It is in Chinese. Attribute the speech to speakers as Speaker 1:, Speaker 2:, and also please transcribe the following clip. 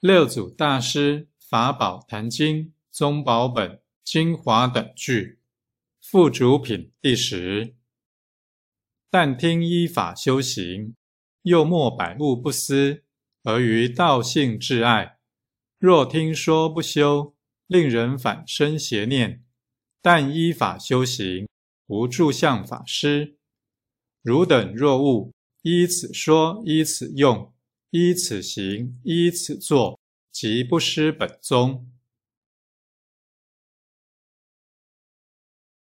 Speaker 1: 六祖大师法宝坛经宗宝本精华等句，附主品第十。但听依法修行，又莫百物不思，而于道性至爱。若听说不修，令人反生邪念。但依法修行，无住相法师。汝等若悟，依此说，依此用，依此行，依此做，即不失本宗。